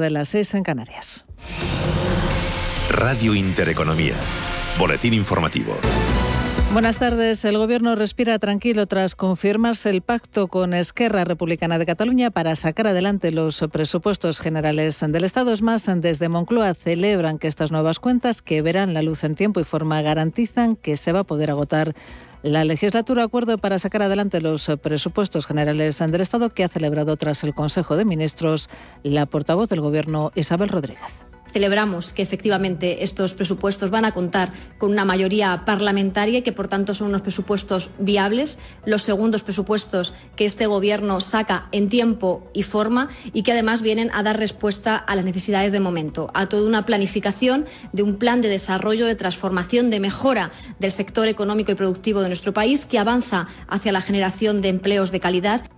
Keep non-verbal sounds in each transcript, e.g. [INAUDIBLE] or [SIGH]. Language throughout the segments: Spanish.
de las seis en Canarias. Radio Intereconomía. Boletín informativo. Buenas tardes. El Gobierno respira tranquilo tras confirmarse el pacto con Esquerra Republicana de Cataluña para sacar adelante los presupuestos generales del Estado. Es más, desde Moncloa celebran que estas nuevas cuentas, que verán la luz en tiempo y forma, garantizan que se va a poder agotar la legislatura. Acuerdo para sacar adelante los presupuestos generales del Estado que ha celebrado tras el Consejo de Ministros la portavoz del Gobierno, Isabel Rodríguez celebramos que efectivamente estos presupuestos van a contar con una mayoría parlamentaria y que por tanto son unos presupuestos viables, los segundos presupuestos que este Gobierno saca en tiempo y forma y que además vienen a dar respuesta a las necesidades de momento, a toda una planificación de un plan de desarrollo, de transformación, de mejora del sector económico y productivo de nuestro país que avanza hacia la generación de empleos de calidad.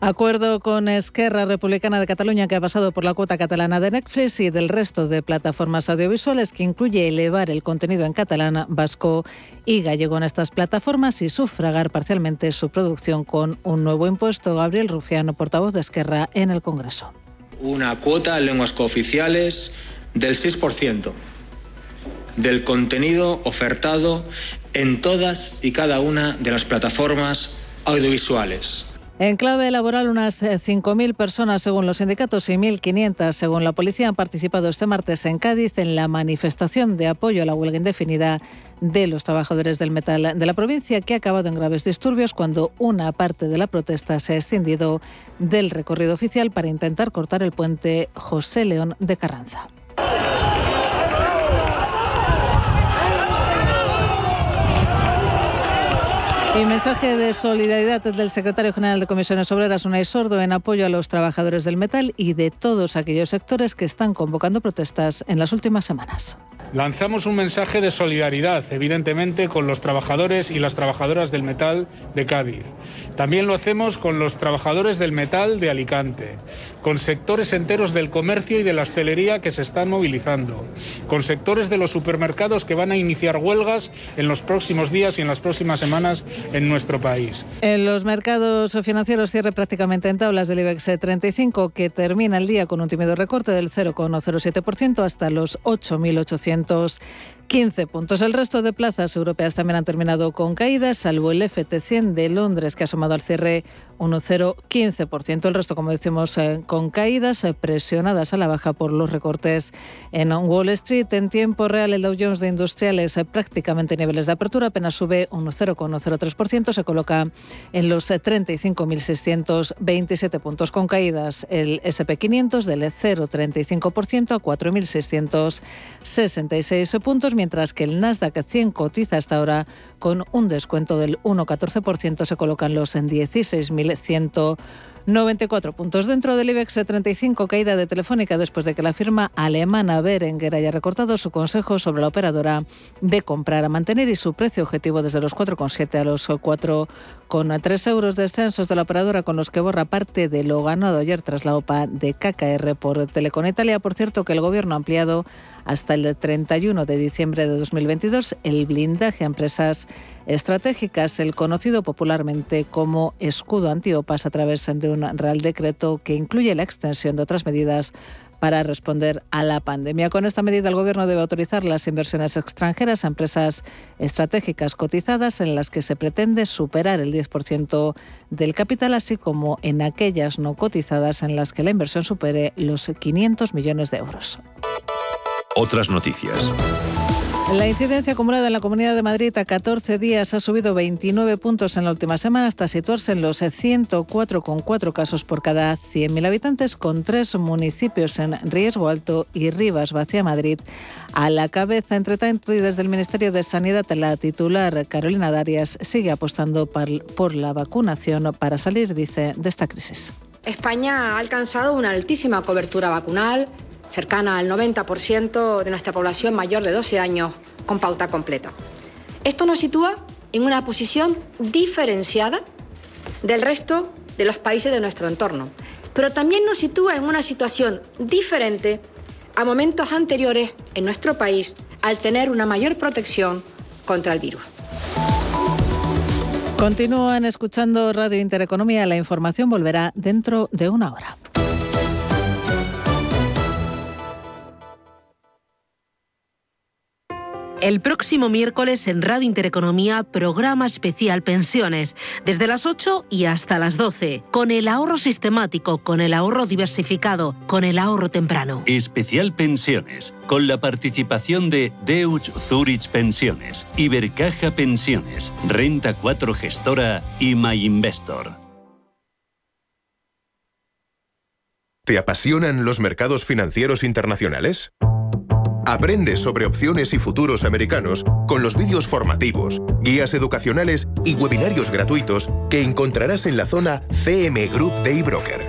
Acuerdo con Esquerra Republicana de Cataluña que ha pasado por la cuota catalana de Netflix y del resto de plataformas audiovisuales que incluye elevar el contenido en catalán, vasco y gallego en estas plataformas y sufragar parcialmente su producción con un nuevo impuesto. Gabriel Rufiano, portavoz de Esquerra en el Congreso. Una cuota en lenguas cooficiales del 6% del contenido ofertado en todas y cada una de las plataformas audiovisuales en clave laboral, unas 5.000 personas, según los sindicatos, y 1.500, según la policía, han participado este martes en Cádiz en la manifestación de apoyo a la huelga indefinida de los trabajadores del metal de la provincia, que ha acabado en graves disturbios cuando una parte de la protesta se ha extendido del recorrido oficial para intentar cortar el puente José León de Carranza. Y mensaje de solidaridad del secretario general de Comisiones Obreras, Unai Sordo, en apoyo a los trabajadores del metal y de todos aquellos sectores que están convocando protestas en las últimas semanas. Lanzamos un mensaje de solidaridad, evidentemente, con los trabajadores y las trabajadoras del metal de Cádiz. También lo hacemos con los trabajadores del metal de Alicante, con sectores enteros del comercio y de la hostelería que se están movilizando, con sectores de los supermercados que van a iniciar huelgas en los próximos días y en las próximas semanas en nuestro país. En los mercados financieros cierre prácticamente en tablas del IBEX 35, que termina el día con un tímido recorte del 0,07% hasta los 8.800 15 puntos. El resto de plazas europeas también han terminado con caídas, salvo el FT100 de Londres, que ha asomado al cierre 1,015%. El resto, como decimos, eh, con caídas eh, presionadas a la baja por los recortes en Wall Street. En tiempo real, el Dow Jones de Industriales eh, prácticamente niveles de apertura, apenas sube un 0,03%, se coloca en los 35.627 puntos con caídas. El SP500 del 0,35% a 4.666 puntos, mientras que el Nasdaq 100 cotiza hasta ahora con un descuento del 1,14%, se colocan los en 16.000 194 puntos. Dentro del IBEX 35, caída de Telefónica después de que la firma alemana Berenguer haya recortado su consejo sobre la operadora de comprar a mantener y su precio objetivo desde los 4,7 a los 4,3 euros descensos de la operadora con los que borra parte de lo ganado ayer tras la OPA de KKR por Telecom Italia. Por cierto, que el gobierno ha ampliado hasta el 31 de diciembre de 2022 el blindaje a empresas estratégicas, el conocido popularmente como escudo antiopas a través de un Real Decreto que incluye la extensión de otras medidas para responder a la pandemia. Con esta medida, el Gobierno debe autorizar las inversiones extranjeras a empresas estratégicas cotizadas en las que se pretende superar el 10% del capital, así como en aquellas no cotizadas en las que la inversión supere los 500 millones de euros. Otras noticias. La incidencia acumulada en la Comunidad de Madrid a 14 días ha subido 29 puntos en la última semana hasta situarse en los 104,4 casos por cada 100.000 habitantes, con tres municipios en riesgo alto y Rivas, Vacía Madrid, a la cabeza. Entre tanto, y desde el Ministerio de Sanidad, la titular Carolina Darias sigue apostando por la vacunación para salir, dice, de esta crisis. España ha alcanzado una altísima cobertura vacunal cercana al 90% de nuestra población mayor de 12 años con pauta completa. Esto nos sitúa en una posición diferenciada del resto de los países de nuestro entorno, pero también nos sitúa en una situación diferente a momentos anteriores en nuestro país al tener una mayor protección contra el virus. Continúan escuchando Radio Intereconomía. La información volverá dentro de una hora. El próximo miércoles en Radio Intereconomía, programa especial Pensiones, desde las 8 y hasta las 12, con el ahorro sistemático, con el ahorro diversificado, con el ahorro temprano. Especial Pensiones, con la participación de Deutsche Zurich Pensiones, Ibercaja Pensiones, Renta 4 Gestora y MyInvestor. ¿Te apasionan los mercados financieros internacionales? Aprende sobre opciones y futuros americanos con los vídeos formativos, guías educacionales y webinarios gratuitos que encontrarás en la zona CM Group de eBroker.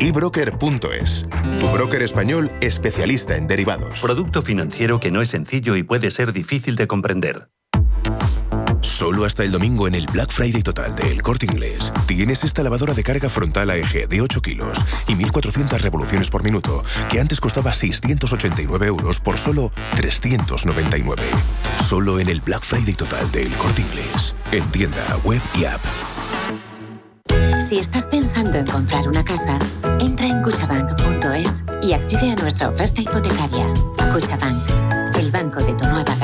eBroker.es, tu broker español especialista en derivados. Producto financiero que no es sencillo y puede ser difícil de comprender. Solo hasta el domingo en el Black Friday total de El Corte Inglés tienes esta lavadora de carga frontal AEG de 8 kilos y 1.400 revoluciones por minuto, que antes costaba 689 euros por solo 399. Solo en el Black Friday total de El Corte Inglés, en tienda, web y app. Si estás pensando en comprar una casa, entra en cuchabank.es y accede a nuestra oferta hipotecaria. Cuchabank, el banco de tu nueva casa.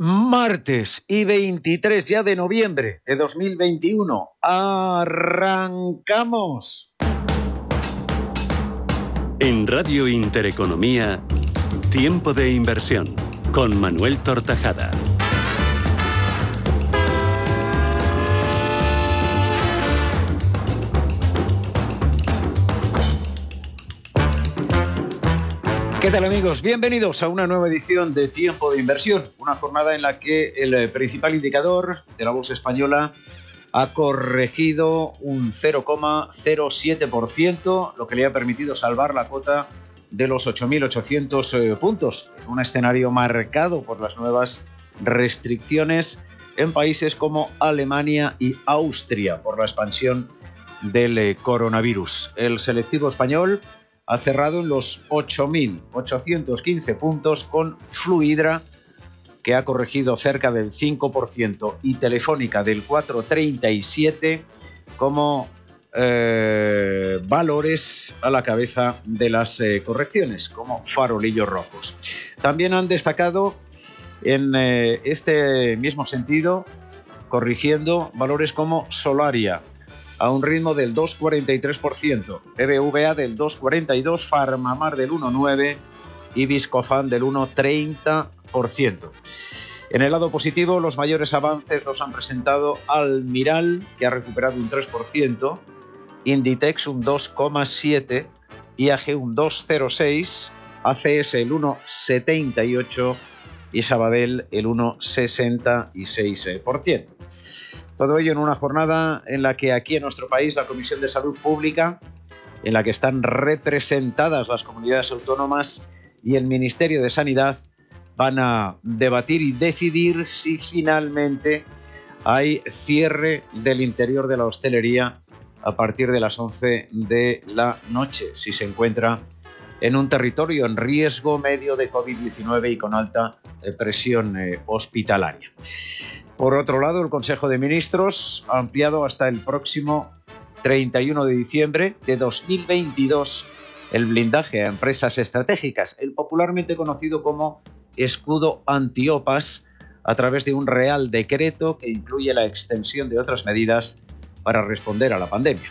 martes y 23 ya de noviembre de 2021. ¡Arrancamos! En Radio Intereconomía, Tiempo de Inversión, con Manuel Tortajada. ¿Qué tal amigos? Bienvenidos a una nueva edición de Tiempo de Inversión, una jornada en la que el eh, principal indicador de la bolsa española ha corregido un 0,07%, lo que le ha permitido salvar la cota de los 8.800 eh, puntos, un escenario marcado por las nuevas restricciones en países como Alemania y Austria por la expansión del eh, coronavirus. El selectivo español ha cerrado en los 8.815 puntos con Fluidra, que ha corregido cerca del 5%, y Telefónica del 4,37 como eh, valores a la cabeza de las eh, correcciones, como farolillos rojos. También han destacado en eh, este mismo sentido, corrigiendo valores como Solaria, a un ritmo del 2,43%, BBVA del 2,42%, Farmamar del 1,9% y Viscofan del 1,30%. En el lado positivo, los mayores avances los han presentado Almiral, que ha recuperado un 3%, Inditex un 2,7%, IAG un 2,06%, ACS el 1,78% y Sabadell el 1,66%. Todo ello en una jornada en la que aquí en nuestro país la Comisión de Salud Pública, en la que están representadas las comunidades autónomas y el Ministerio de Sanidad, van a debatir y decidir si finalmente hay cierre del interior de la hostelería a partir de las 11 de la noche, si se encuentra en un territorio en riesgo medio de COVID-19 y con alta presión eh, hospitalaria. Por otro lado, el Consejo de Ministros ha ampliado hasta el próximo 31 de diciembre de 2022 el blindaje a empresas estratégicas, el popularmente conocido como escudo antiopas, a través de un real decreto que incluye la extensión de otras medidas para responder a la pandemia.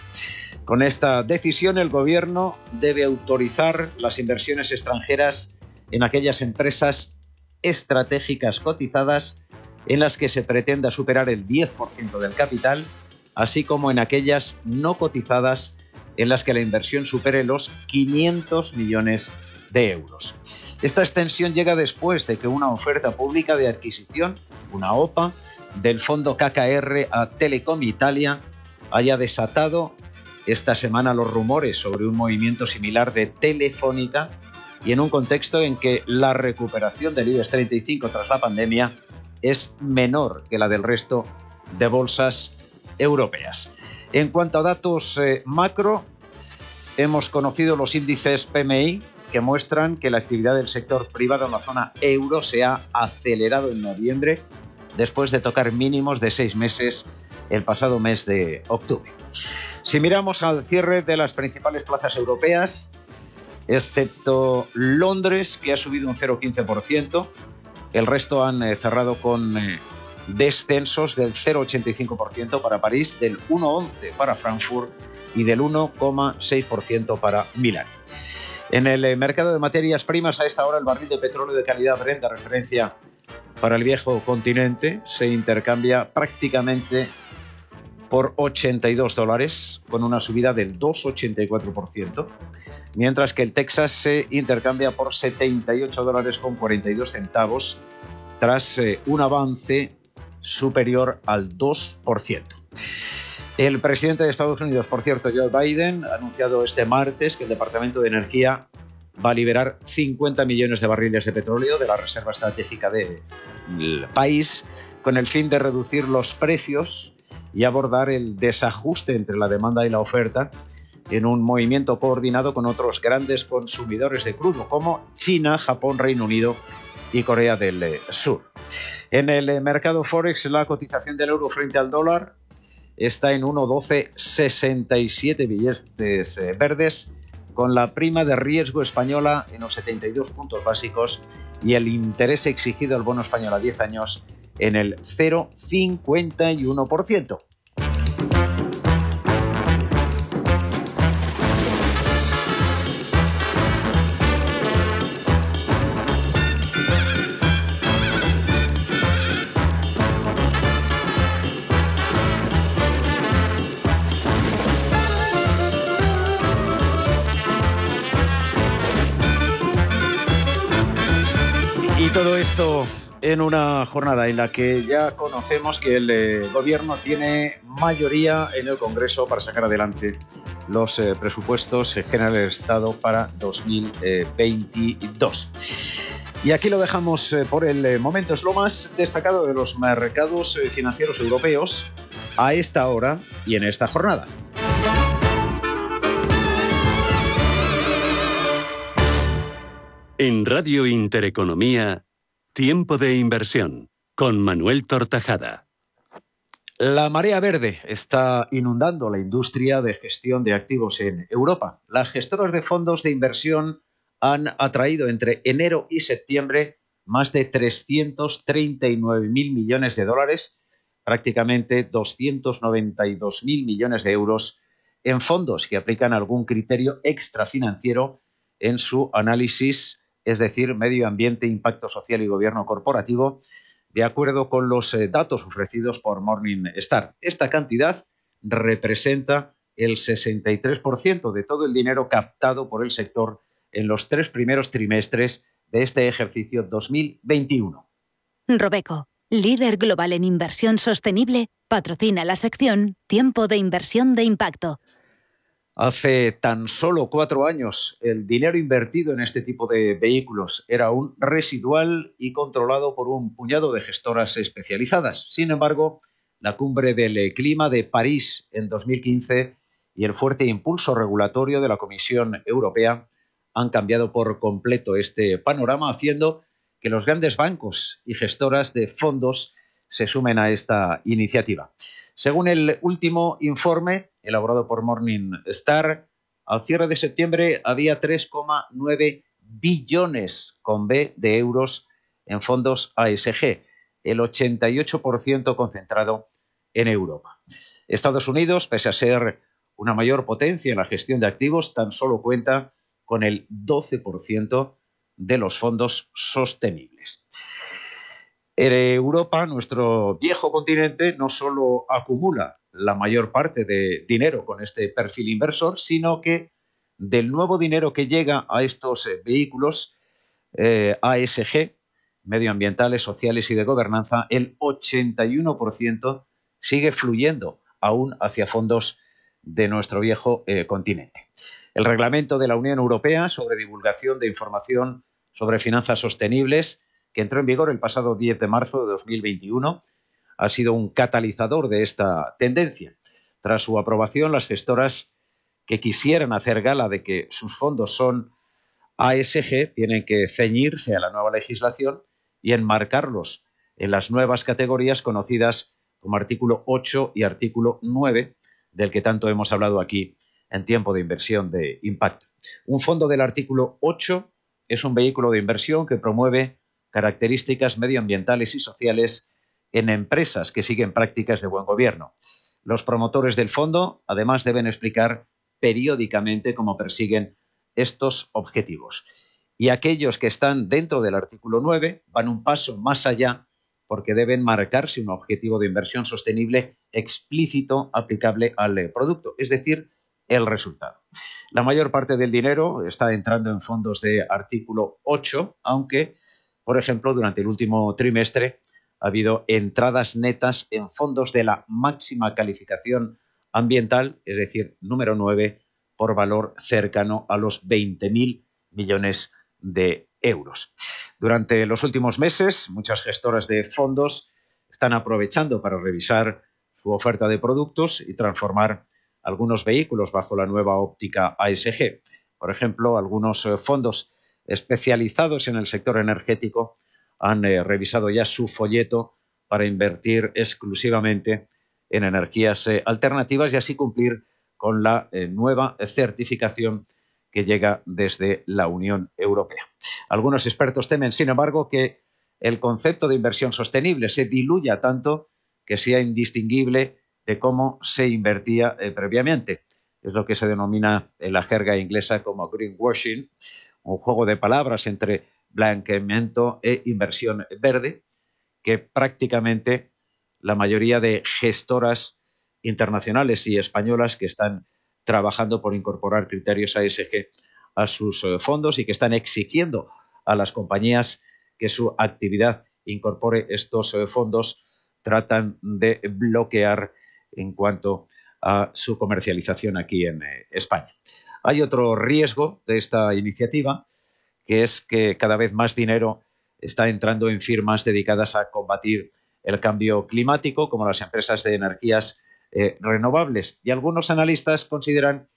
Con esta decisión, el Gobierno debe autorizar las inversiones extranjeras en aquellas empresas estratégicas cotizadas en las que se pretenda superar el 10% del capital, así como en aquellas no cotizadas en las que la inversión supere los 500 millones de euros. Esta extensión llega después de que una oferta pública de adquisición, una OPA, del fondo KKR a Telecom Italia haya desatado esta semana los rumores sobre un movimiento similar de Telefónica y en un contexto en que la recuperación del IBEX 35 tras la pandemia es menor que la del resto de bolsas europeas. En cuanto a datos eh, macro, hemos conocido los índices PMI que muestran que la actividad del sector privado en la zona euro se ha acelerado en noviembre después de tocar mínimos de seis meses el pasado mes de octubre. Si miramos al cierre de las principales plazas europeas, excepto Londres, que ha subido un 0,15%, el resto han eh, cerrado con eh, descensos del 0,85% para París, del 1,11% para Frankfurt y del 1,6% para Milán. En el eh, mercado de materias primas, a esta hora el barril de petróleo de calidad Brent de referencia para el viejo continente se intercambia prácticamente por 82 dólares, con una subida del 2,84%, mientras que el Texas se intercambia por 78 dólares con 42 centavos, tras eh, un avance superior al 2%. El presidente de Estados Unidos, por cierto, Joe Biden, ha anunciado este martes que el Departamento de Energía va a liberar 50 millones de barriles de petróleo de la reserva estratégica del país con el fin de reducir los precios y abordar el desajuste entre la demanda y la oferta en un movimiento coordinado con otros grandes consumidores de crudo como China, Japón, Reino Unido y Corea del Sur. En el mercado Forex la cotización del euro frente al dólar está en 1,1267 billetes eh, verdes, con la prima de riesgo española en los 72 puntos básicos y el interés exigido al bono español a 10 años en el 0,51%. Todo esto en una jornada en la que ya conocemos que el eh, gobierno tiene mayoría en el Congreso para sacar adelante los eh, presupuestos generales del Estado para 2022. Y aquí lo dejamos eh, por el momento. Es lo más destacado de los mercados financieros europeos a esta hora y en esta jornada. En Radio Intereconomía, Tiempo de inversión con Manuel Tortajada. La marea verde está inundando la industria de gestión de activos en Europa. Las gestoras de fondos de inversión han atraído entre enero y septiembre más de 339 mil millones de dólares, prácticamente 292 mil millones de euros en fondos que aplican algún criterio extrafinanciero en su análisis es decir, medio ambiente, impacto social y gobierno corporativo, de acuerdo con los eh, datos ofrecidos por Morningstar. Esta cantidad representa el 63% de todo el dinero captado por el sector en los tres primeros trimestres de este ejercicio 2021. Robeco, líder global en inversión sostenible, patrocina la sección Tiempo de Inversión de Impacto. Hace tan solo cuatro años el dinero invertido en este tipo de vehículos era aún residual y controlado por un puñado de gestoras especializadas. Sin embargo, la cumbre del clima de París en 2015 y el fuerte impulso regulatorio de la Comisión Europea han cambiado por completo este panorama, haciendo que los grandes bancos y gestoras de fondos se sumen a esta iniciativa. Según el último informe elaborado por Morningstar, al cierre de septiembre había 3,9 billones con B de euros en fondos ASG, el 88% concentrado en Europa. Estados Unidos, pese a ser una mayor potencia en la gestión de activos, tan solo cuenta con el 12% de los fondos sostenibles. Europa, nuestro viejo continente, no solo acumula la mayor parte de dinero con este perfil inversor, sino que del nuevo dinero que llega a estos eh, vehículos eh, ASG, medioambientales, sociales y de gobernanza, el 81% sigue fluyendo aún hacia fondos de nuestro viejo eh, continente. El reglamento de la Unión Europea sobre divulgación de información sobre finanzas sostenibles entró en vigor el pasado 10 de marzo de 2021, ha sido un catalizador de esta tendencia. Tras su aprobación, las gestoras que quisieran hacer gala de que sus fondos son ASG tienen que ceñirse a la nueva legislación y enmarcarlos en las nuevas categorías conocidas como artículo 8 y artículo 9, del que tanto hemos hablado aquí en tiempo de inversión de impacto. Un fondo del artículo 8 es un vehículo de inversión que promueve características medioambientales y sociales en empresas que siguen prácticas de buen gobierno. Los promotores del fondo, además, deben explicar periódicamente cómo persiguen estos objetivos. Y aquellos que están dentro del artículo 9 van un paso más allá porque deben marcarse un objetivo de inversión sostenible explícito aplicable al producto, es decir, el resultado. La mayor parte del dinero está entrando en fondos de artículo 8, aunque, por ejemplo, durante el último trimestre ha habido entradas netas en fondos de la máxima calificación ambiental, es decir, número 9, por valor cercano a los 20.000 millones de euros. Durante los últimos meses, muchas gestoras de fondos están aprovechando para revisar su oferta de productos y transformar algunos vehículos bajo la nueva óptica ASG. Por ejemplo, algunos eh, fondos especializados en el sector energético han eh, revisado ya su folleto para invertir exclusivamente en energías eh, alternativas y así cumplir con la nueva certificación que llega desde la Unión Europea. Algunos expertos temen, sin embargo, que el concepto de inversión sostenible se diluya tanto que sea indistinguible de cómo se invertía eh, previamente. Es lo que se denomina en la jerga inglesa como greenwashing, un juego de palabras entre blanqueamiento e inversión verde, que prácticamente la mayoría de gestoras internacionales y españolas que están trabajando por incorporar criterios ASG a sus eh, fondos y que están exigiendo a las compañías que su actividad incorpore estos eh, fondos, tratan de bloquear en cuanto a su comercialización aquí en eh, España. Hay otro riesgo de esta iniciativa, que es que cada vez más dinero está entrando en firmas dedicadas a combatir el cambio climático, como las empresas de energías eh, renovables. Y algunos analistas consideran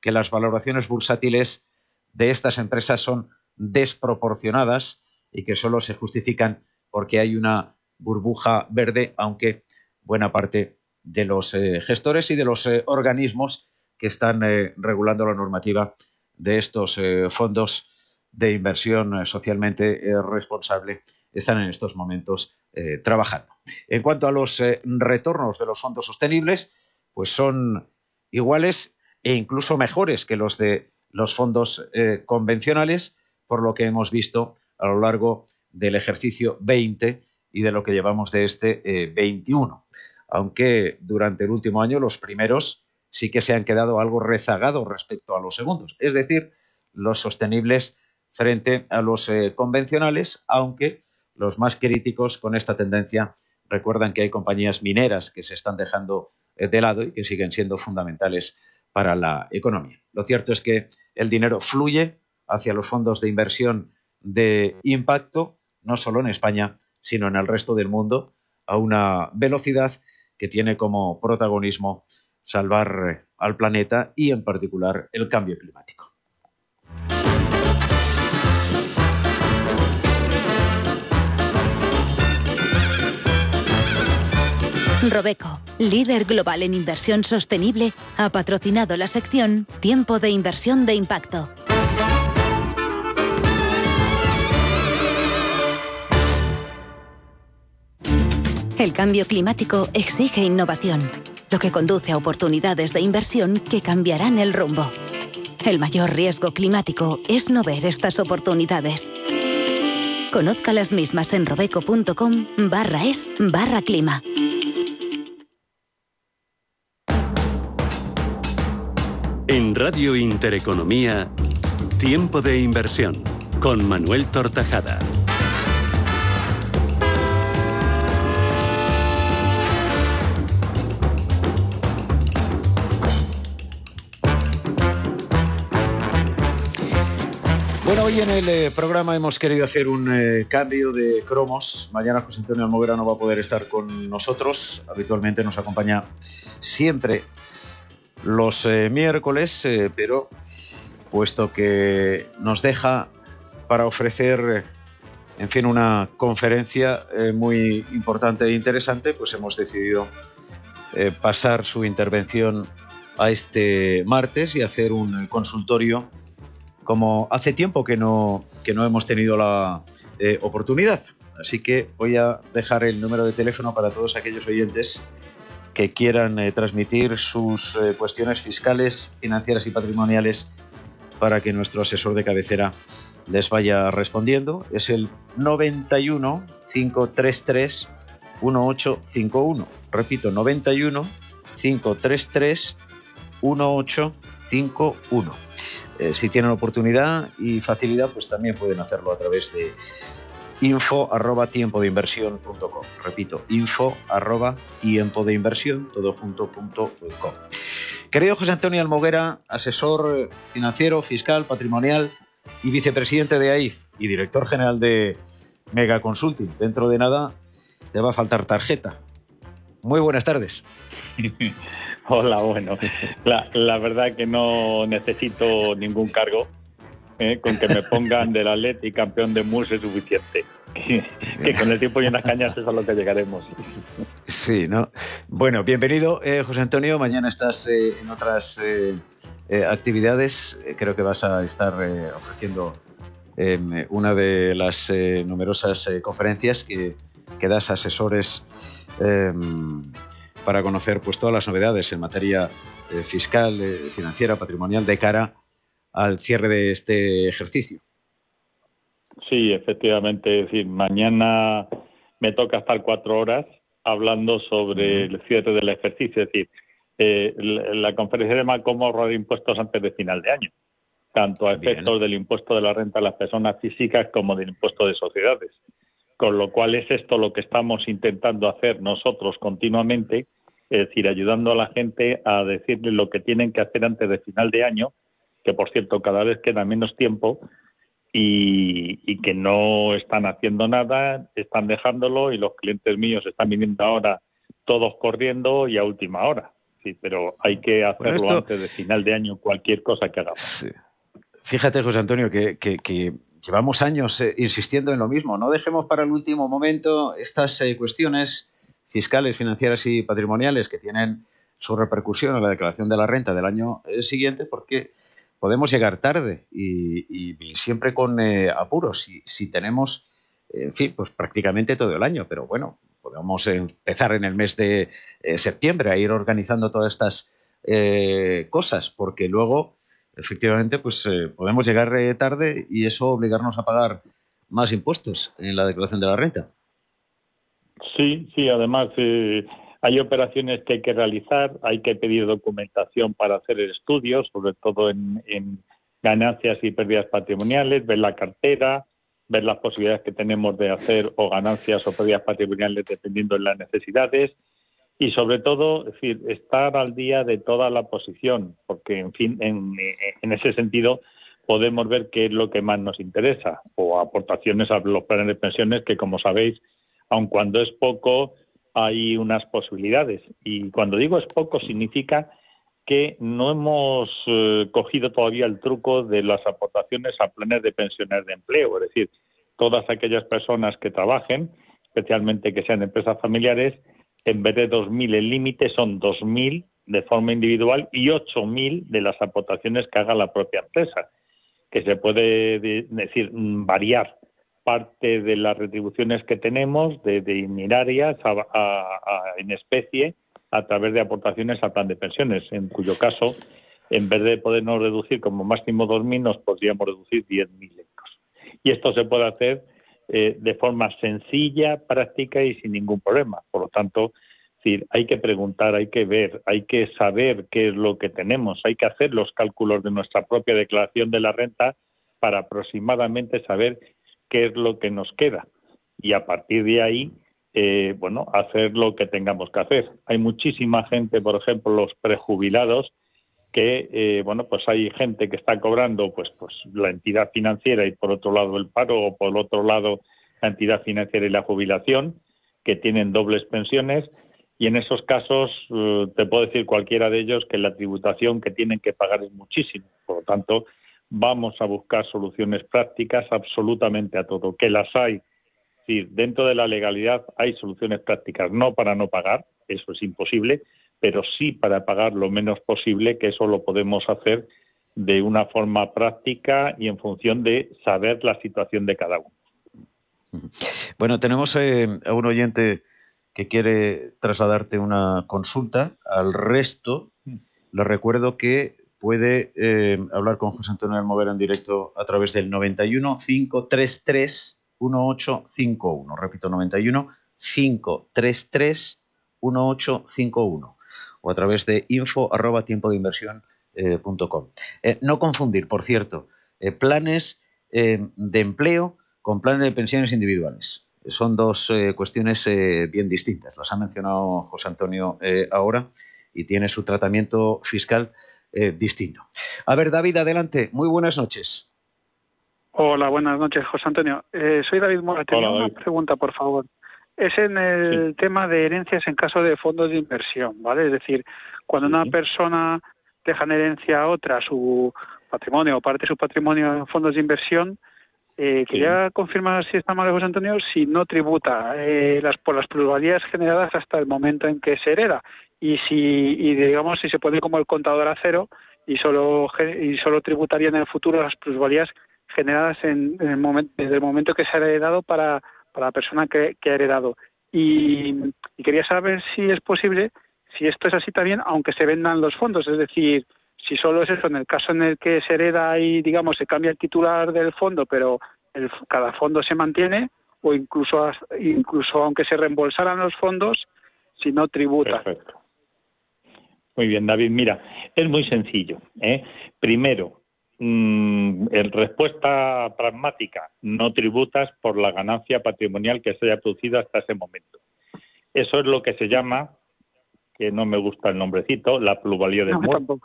que las valoraciones bursátiles de estas empresas son desproporcionadas y que solo se justifican porque hay una burbuja verde, aunque buena parte de los eh, gestores y de los eh, organismos que están eh, regulando la normativa de estos fondos de inversión socialmente responsable están en estos momentos trabajando. En cuanto a los retornos de los fondos sostenibles, pues son iguales e incluso mejores que los de los fondos convencionales, por lo que hemos visto a lo largo del ejercicio 20 y de lo que llevamos de este 21 aunque durante el último año los primeros sí que se han quedado algo rezagados respecto a los segundos, es decir, los sostenibles frente a los eh, convencionales, aunque los más críticos con esta tendencia recuerdan que hay compañías mineras que se están dejando eh, de lado y que siguen siendo fundamentales para la economía. Lo cierto es que el dinero fluye hacia los fondos de inversión de impacto, no solo en España, sino en el resto del mundo, a una velocidad que tiene como protagonismo salvar eh, al planeta y en particular el cambio climático. Robeco, líder global en inversión sostenible, ha patrocinado la sección Tiempo de inversión de impacto El cambio climático exige innovación, lo que conduce a oportunidades de inversión que cambiarán el rumbo. El mayor riesgo climático es no ver estas oportunidades. Conozca las mismas en robeco.com barra es barra clima. En Radio Intereconomía, Tiempo de Inversión, con Manuel Tortajada. Bueno, hoy en el eh, programa hemos querido hacer un eh, cambio de cromos. Mañana José Antonio Almoguera no va a poder estar con nosotros. Habitualmente nos acompaña siempre los eh, miércoles, pero puesto que nos deja para ofrecer, en fin, una conferencia muy importante e interesante, pues hemos decidido pasar su intervención a este martes y hacer un consultorio como hace tiempo que no, que no hemos tenido la eh, oportunidad. Así que voy a dejar el número de teléfono para todos aquellos oyentes que quieran eh, transmitir sus eh, cuestiones fiscales, financieras y patrimoniales para que nuestro asesor de cabecera les vaya respondiendo. Es el 91 533 1851. Repito, 91 533 1851. Eh, si tienen oportunidad y facilidad, pues también pueden hacerlo a través de info arroba tiempo de inversión Repito, info arroba tiempo de inversión, todo junto punto com. Querido José Antonio Almoguera, asesor financiero, fiscal, patrimonial y vicepresidente de AIF y director general de Mega Consulting. Dentro de nada te va a faltar tarjeta. Muy buenas tardes. [LAUGHS] Hola, bueno, la, la verdad que no necesito ningún cargo. ¿eh? Con que me pongan del Atlet y campeón de MUS es suficiente. que con el tiempo y unas cañas es a lo que llegaremos. Sí, ¿no? Bueno, bienvenido, eh, José Antonio. Mañana estás eh, en otras actividades. creo que vas a estar ofreciendo una de las numerosas conferencias que, que das asesores para conocer pues, todas las novedades en materia eh, fiscal, eh, financiera, patrimonial de cara al cierre de este ejercicio. Sí, efectivamente. Es decir, mañana me toca estar cuatro horas hablando sobre el cierre del ejercicio. Es decir, eh, la, conferencia de cómo ahorrar impuestos antes de final de año, tanto a efectos del impuesto de la renta a las personas físicas como del impuesto de sociedades. Con lo cual es esto lo que estamos intentando hacer nosotros continuamente es decir, ayudando a la gente a decirle lo que tienen que hacer antes de final de año, que por cierto cada vez queda menos tiempo y, que no están haciendo nada, están dejándolo y los clientes míos están viniendo ahora todos corriendo y a última hora. Sí, pero hay que hacerlo antes de final de año, cualquier cosa que hagamos. Fíjate, José Antonio, que, llevamos años eh, insistiendo en lo mismo. No dejemos para el último momento estas eh, cuestiones fiscales, financieras y patrimoniales que tienen su repercusión en la declaración de la renta del año eh, siguiente, porque podemos llegar tarde y, siempre con eh, apuros. Si, tenemos, en fin, pues prácticamente todo el año, pero bueno, podemos empezar en el mes de eh, septiembre a ir organizando todas estas cosas, porque luego, efectivamente, pues podemos llegar tarde y eso obligarnos a pagar más impuestos en la declaración de la renta. Sí, sí, además eh, hay operaciones que hay que realizar, hay que pedir documentación para hacer el estudio, sobre todo en, ganancias y pérdidas patrimoniales, ver la cartera, ver las posibilidades que tenemos de hacer o ganancias o pérdidas patrimoniales dependiendo de las necesidades y sobre todo, decir, estar al día de toda la posición, porque en fin, en ese sentido podemos ver qué es lo que más nos interesa o aportaciones a los planes de pensiones que, como sabéis, aun cuando es poco, hay unas posibilidades. Y cuando digo es poco, significa que no hemos eh, cogido todavía el truco de las aportaciones a planes de pensiones de empleo, es decir, todas aquellas personas que trabajen, especialmente que sean empresas familiares, en vez de 2.000 el límite son 2.000 de forma individual y 8.000 de las aportaciones que haga la propia empresa, que se puede decir variar parte de las retribuciones que tenemos de, de en especie a través de aportaciones al plan de pensiones, en cuyo caso, en vez de podernos reducir como máximo 2.000, nos podríamos reducir 10.000 euros. Y esto se puede hacer eh, de forma sencilla, práctica y sin ningún problema. Por lo tanto, hay que preguntar, hay que ver, hay que saber qué es lo que tenemos, hay que hacer los cálculos de nuestra propia declaración de la renta para aproximadamente saber qué es lo que nos queda. Y a partir de ahí, eh, bueno, hacer lo que tengamos que hacer. Hay muchísima gente, por ejemplo, los prejubilados, que eh, bueno pues hay gente que está cobrando pues pues la entidad financiera y por otro lado el paro o por otro lado la entidad financiera y la jubilación que tienen dobles pensiones. Y en esos casos eh, te puedo decir cualquiera de ellos que la tributación que tienen que pagar es muchísimo. Por lo tanto vamos a buscar soluciones prácticas absolutamente a todo que las hay sí, dentro de la legalidad hay soluciones prácticas no para no pagar eso es imposible pero sí para pagar lo menos posible, que eso lo podemos hacer de una forma práctica y en función de saber la situación de cada uno. Bueno, tenemos eh, a un oyente que quiere trasladarte una consulta. Al resto, le recuerdo que puede eh, hablar con José Antonio Almover en directo a través del 91 533 1851. Repito, 91 533 1851 o a través de info tiempo de inversión eh, eh, no confundir, por cierto, planes de empleo con planes de pensiones individuales. Son dos cuestiones bien distintas. Las ha mencionado José Antonio ahora y tiene su tratamiento fiscal distinto. A ver, David, adelante. Muy buenas noches. Hola, buenas noches, José Antonio. soy David Mora. Tengo una pregunta, por favor es en el tema de herencias en caso de fondos de inversión, ¿vale? Es decir, cuando una persona deja en herencia a otra su patrimonio o parte de su patrimonio en fondos de inversión, eh, quería confirmar si está mal José Antonio, si no tributa eh, las por las plusvalías generadas hasta el momento en que se hereda y si y digamos si se pone como el contador a cero y solo y solo tributaría en el futuro las plusvalías generadas en, el momento desde el momento que se ha heredado para para la persona que, ha heredado. Y, quería saber si es posible, si esto es así también, aunque se vendan los fondos, es decir, si solo es eso, en el caso en el que se hereda y, digamos, se cambia el titular del fondo, pero el, cada fondo se mantiene, o incluso, incluso aunque se reembolsaran los fondos, si no tributa. Perfecto. Muy bien, David. Mira, es muy sencillo. ¿eh? Primero, Mm, en respuesta pragmática, no tributas por la ganancia patrimonial que se haya producido hasta ese momento. Eso es lo que se llama, que no me gusta el nombrecito, la plusvalía del muerto,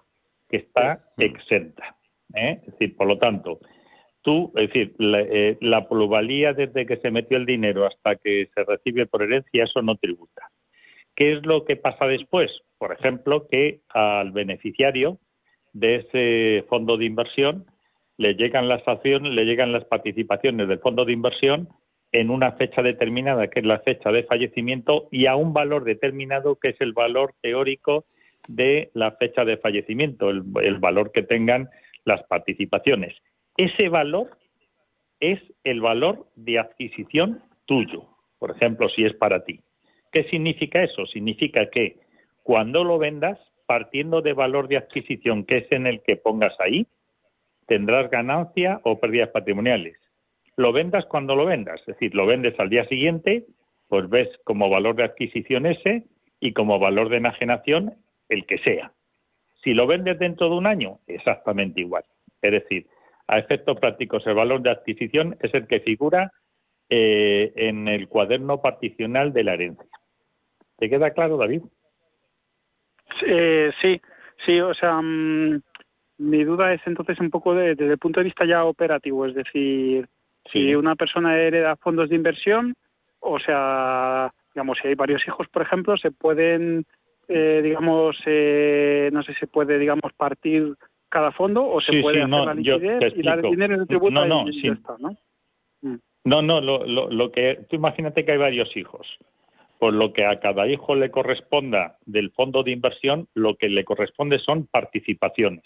que está exenta. ¿eh? Es decir, por lo tanto, tú, es decir, la, eh, la, plusvalía desde que se metió el dinero hasta que se recibe por herencia, eso no tributa. ¿Qué es lo que pasa después? Por ejemplo, que al beneficiario de ese fondo de inversión le llegan las acciones, le llegan las participaciones del fondo de inversión en una fecha determinada, que es la fecha de fallecimiento, y a un valor determinado, que es el valor teórico de la fecha de fallecimiento, el, el valor que tengan las participaciones. Ese valor es el valor de adquisición tuyo, por ejemplo, si es para ti. ¿Qué significa eso? Significa que cuando lo vendas, partiendo de valor de adquisición, que es en el que pongas ahí, tendrás ganancia o pérdidas patrimoniales. Lo vendas cuando lo vendas, es decir, lo vendes al día siguiente, pues ves como valor de adquisición ese y como valor de enajenación el que sea. Si lo vendes dentro de un año, exactamente igual. Es decir, a efectos prácticos, el valor de adquisición es el que figura eh, en el cuaderno particional de la herencia. ¿Te queda claro, David? Eh, sí, sí, o sea, mm, mi duda es entonces un poco desde el punto de vista ya operativo, es decir, si una persona hereda fondos de inversión, o sea, digamos, si hay varios hijos, por ejemplo, se pueden, eh, digamos, eh, no sé, se puede, digamos, partir cada fondo o se puede hacer la liquidez y dar el dinero en el tributo no, no, y ¿no? Mm. No, no, lo, lo, lo que tú imagínate que hay varios hijos por lo que a cada hijo le corresponda del fondo de inversión, lo que le corresponde son participaciones.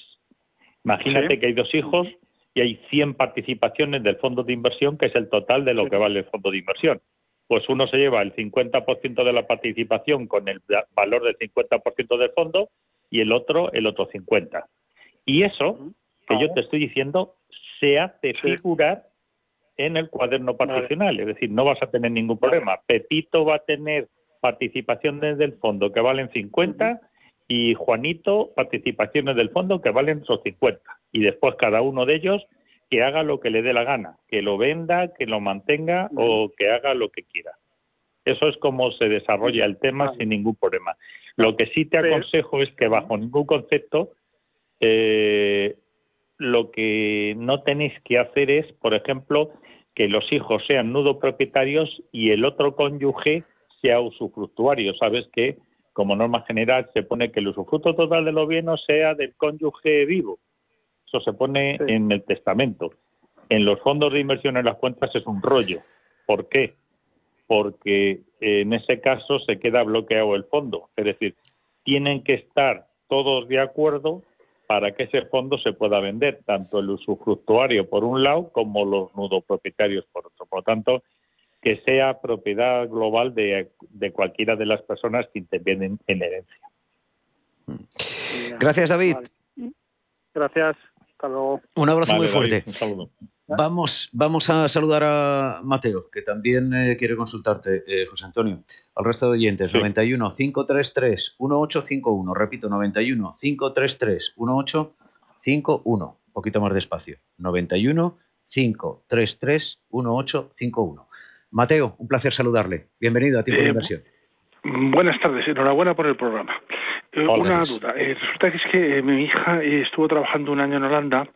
Imagínate que hay dos hijos y hay 100 participaciones del fondo de inversión, que es el total de lo que vale el fondo de inversión. Pues uno se lleva el 50% de la participación con el valor del 50% del fondo y el otro el otro 50%. Y eso que yo te estoy diciendo se hace figurar en el cuaderno particional, es decir, no vas a tener ningún problema. Pepito va a tener participaciones del fondo que valen 50 y Juanito participaciones del fondo que valen esos 50. Y después cada uno de ellos que haga lo que le dé la gana, que lo venda, que lo mantenga o que haga lo que quiera. Eso es como se desarrolla el tema sin ningún problema. Lo que sí te aconsejo es que bajo ningún concepto Eh, lo que no tenéis que hacer es, por ejemplo, que los hijos sean nudo propietarios y el otro cónyuge sea usufructuario. Sabes que, como norma general, se pone que el usufructo total de los bienes sea del cónyuge vivo. Eso se pone en el testamento. En los fondos de inversión en las cuentas es un rollo. ¿Por qué? Porque en ese caso se queda bloqueado el fondo. Es decir, tienen que estar todos de acuerdo para que ese fondo se pueda vender, tanto el usufructuario por un lado como los nudopropietarios por otro. Por lo tanto, que sea propiedad global de, cualquiera de las personas que intervienen en herencia. Gracias, David. Gracias. Hasta luego. Un abrazo muy fuerte. un saludo. Vamos, vamos a saludar a Mateo, que también eh, quiere consultarte, eh, José Antonio. Al resto de oyentes, 91 533 1851. Repito, 91 533 1851. Un poquito más despacio. 91 533 1851. Mateo, un placer saludarle. Bienvenido a Tiempo de eh, Inversión. Buenas tardes, enhorabuena por el programa. Una duda. resulta que es que mi hija estuvo trabajando un año en Holanda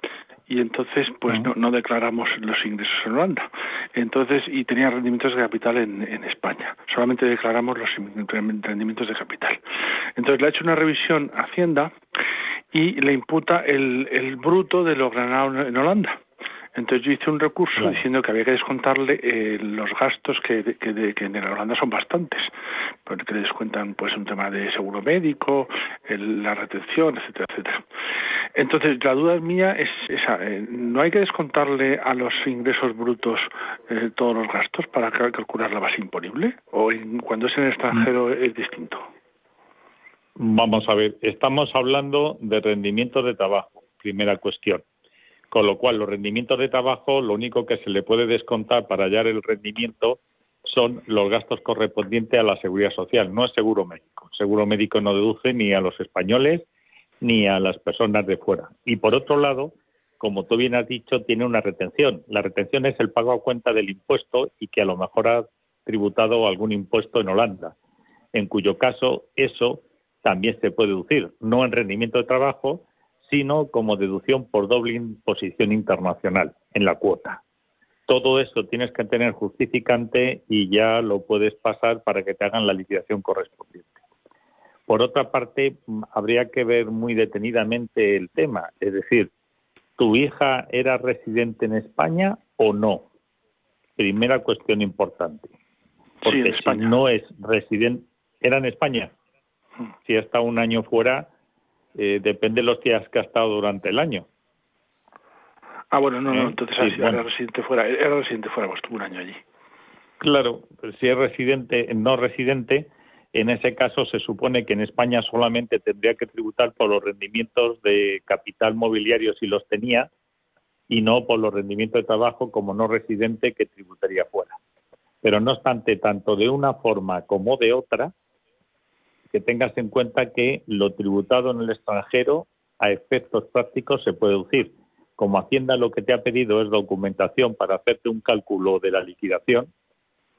y entonces pues no, no, declaramos los ingresos en Holanda. Entonces, y tenía rendimientos de capital en, en, España. Solamente declaramos los rendimientos de capital. Entonces le ha hecho una revisión Hacienda y le imputa el, el bruto de lo ganado en Holanda. Entonces yo hice un recurso diciendo que había que descontarle eh, los gastos que, que, que, en Holanda son bastantes, porque le descuentan pues un tema de seguro médico, la retención, etcétera, etcétera. Entonces la duda mía es esa, eh, ¿no hay que descontarle a los ingresos brutos eh, todos los gastos para calcular la base imponible? ¿O cuando es en el extranjero mm. es distinto? Vamos a ver, estamos hablando de rendimiento de trabajo, primera cuestión. Con lo cual, los rendimientos de trabajo, lo único que se le puede descontar para hallar el rendimiento son los gastos correspondientes a la seguridad social, no es seguro médico. seguro médico no deduce ni a los españoles ni a las personas de fuera. Y por otro lado, como tú bien has dicho, tiene una retención. La retención es el pago a cuenta del impuesto y que a lo mejor ha tributado algún impuesto en Holanda, en cuyo caso eso también se puede deducir, no en rendimiento de trabajo, sino como deducción por doble imposición internacional en la cuota. Todo eso tienes que tener justificante y ya lo puedes pasar para que te hagan la liquidación correspondiente. Por otra parte, habría que ver muy detenidamente el tema, es decir, ¿tu hija era residente en España o no? Primera cuestión importante. Porque si no es residente, ¿era en España? Mm. Si ha estado un año fuera, eh, depende de los días que ha estado durante el año. Ah, bueno, no, no, ¿Eh? entonces era residente fuera, era residente fuera, pues estuvo un año allí. Claro, si es residente, no residente, en ese caso se supone que en España solamente tendría que tributar por los rendimientos de capital mobiliario si los tenía y no por los rendimientos de trabajo como no residente que tributaría fuera. Pero no obstante, tanto de una forma como de otra, que tengas en cuenta que lo tributado en el extranjero a efectos prácticos se puede deducir. Como Hacienda lo que te ha pedido es documentación para hacerte un cálculo de la liquidación,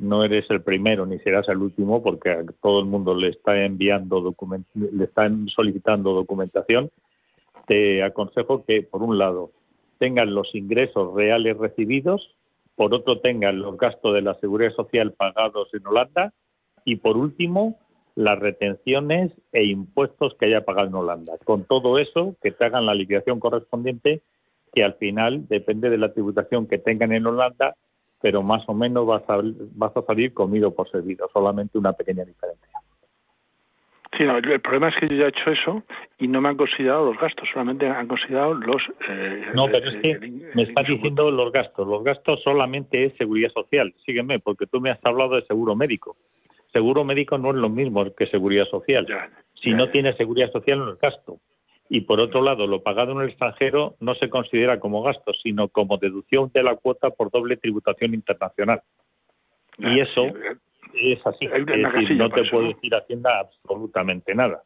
no eres el primero ni serás el último porque a todo el mundo le está enviando le están solicitando documentación. Te aconsejo que por un lado tengan los ingresos reales recibidos, por otro tengan los gastos de la seguridad social pagados en Holanda y por último las retenciones e impuestos que haya pagado en Holanda. Con todo eso, que te hagan la liquidación correspondiente, que al final depende de la tributación que tengan en Holanda, pero más o menos vas a, vas a salir comido por servido, solamente una pequeña diferencia. Sí, el problema es que yo ya he hecho eso y no me han considerado los gastos, solamente han considerado los... Eh, no, pero es que me estás diciendo los gastos. Los gastos solamente es seguridad social. Sígueme, porque tú me has hablado de seguro médico seguro médico no es lo mismo que seguridad social. si no tiene seguridad social no es gasto. Y por otro lado, lo pagado en el extranjero no se considera como gasto, sino como deducción de la cuota por doble tributación internacional. Y eso es así. Es decir, no te puedo decir Hacienda absolutamente nada.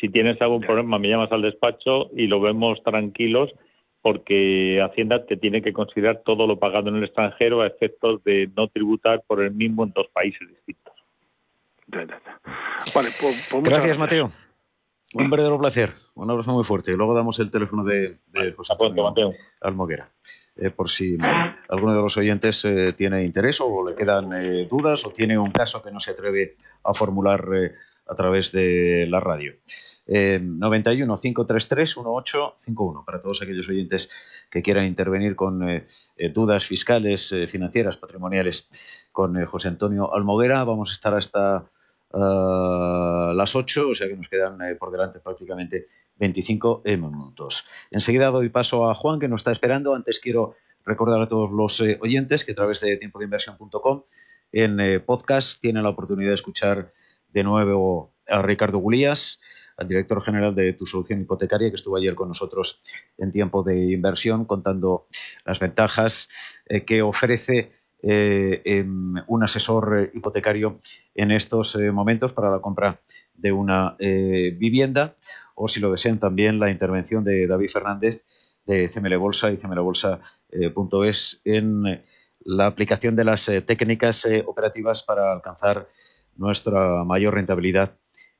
Si tienes algún problema, me llamas al despacho y lo vemos tranquilos porque Hacienda te tiene que considerar todo lo pagado en el extranjero a efectos de no tributar por el mismo en dos países distintos. Vale, pues, pues gracias, Mateo. Un verdadero placer. Un abrazo muy fuerte. Luego damos el teléfono de, José Antonio Almoguera. Eh, por si alguno de los oyentes eh, tiene interés o le quedan eh, dudas o tiene un caso que no se atreve a formular a través de la radio. 91 533 1851 para todos aquellos oyentes que quieran intervenir con dudas fiscales, financieras, patrimoniales con José Antonio Almoguera. Vamos a estar hasta las 8, o sea que nos quedan por delante prácticamente 25 minutos. Enseguida doy paso a Juan, que nos está esperando. Antes quiero recordar a todos los eh, oyentes que a través de tiempodeinversión.com en eh, podcast tienen la oportunidad de escuchar de nuevo a Ricardo Gulías, al director general de Tu Solución Hipotecaria, que estuvo ayer con nosotros en tiempo de inversión, contando las ventajas eh, que ofrece un asesor hipotecario en estos momentos para la compra de una vivienda o si lo desean también la intervención de David Fernández de CML Bolsa y cmlbolsa.es en eh, la aplicación de las eh, técnicas eh, operativas para alcanzar nuestra mayor rentabilidad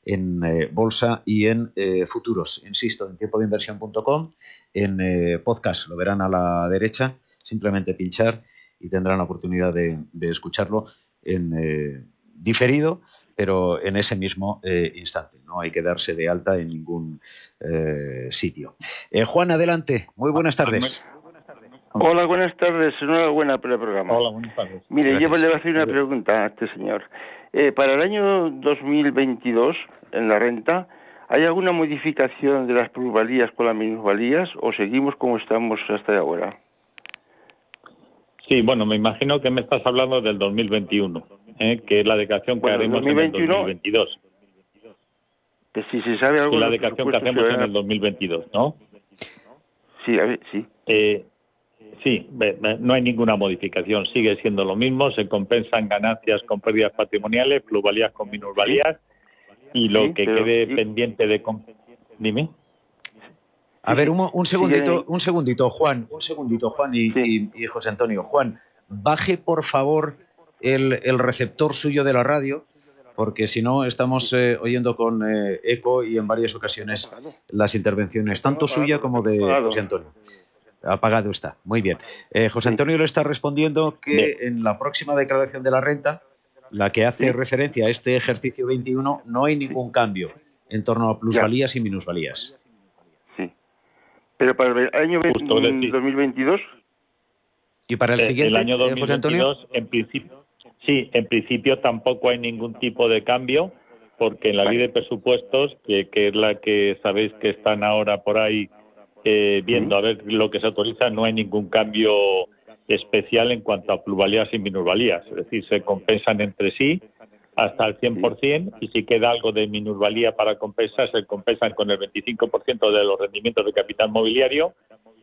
en bolsa y en futuros. Insisto, en tiempo de inversión.com, en podcast, lo verán a la derecha, simplemente pinchar y tendrán la oportunidad de, de escucharlo en diferido pero en ese mismo eh, instante. No hay que darse de alta en ningún eh, sitio. Eh, Juan, adelante. Muy buenas tardes. Hola, buenas tardes. Enhorabuena por el programa. Hola, buenas tardes. Mire, yo le voy a hacer una pregunta a este señor. para el año 2022, en la renta, ¿hay alguna modificación de las plusvalías con las minusvalías o seguimos como estamos hasta ahora? Sí, bueno, me imagino que me estás hablando del 2021. ¿eh? que es la declaración que haremos en el 2022. Que si se sabe algo... la declaración que hacemos en el 2022, ¿no? Sí, a ver, sí. Eh, sí, no hay ninguna modificación, sigue siendo lo mismo, se compensan ganancias con pérdidas patrimoniales, plusvalías con minusvalías, y lo que quede pendiente de... Dime. A ver, un, segundito, un segundito, Juan, un segundito, Juan y, y José Antonio. Juan, baje por favor el, receptor suyo de la radio, porque si no estamos eh, oyendo con eh, eco y en varias ocasiones las intervenciones, tanto suya como de José Antonio. Apagado está, muy bien. Eh, José Antonio le está respondiendo que en la próxima declaración de la renta, la que hace referencia a este ejercicio 21, no hay ningún cambio en torno a plusvalías y minusvalías. Pero para el año 2022... ¿Y para el siguiente, el año 2022, en principio, Sí, en principio tampoco hay ningún tipo de cambio, porque en la ley de presupuestos, que, es la que sabéis que están ahora por ahí eh, viendo a ver lo que se autoriza, no hay ningún cambio especial en cuanto a plusvalías y minusvalías. Es decir, se compensan entre sí hasta el 100% y si queda algo de minusvalía para compensar, se compensan con el 25% de los rendimientos de capital mobiliario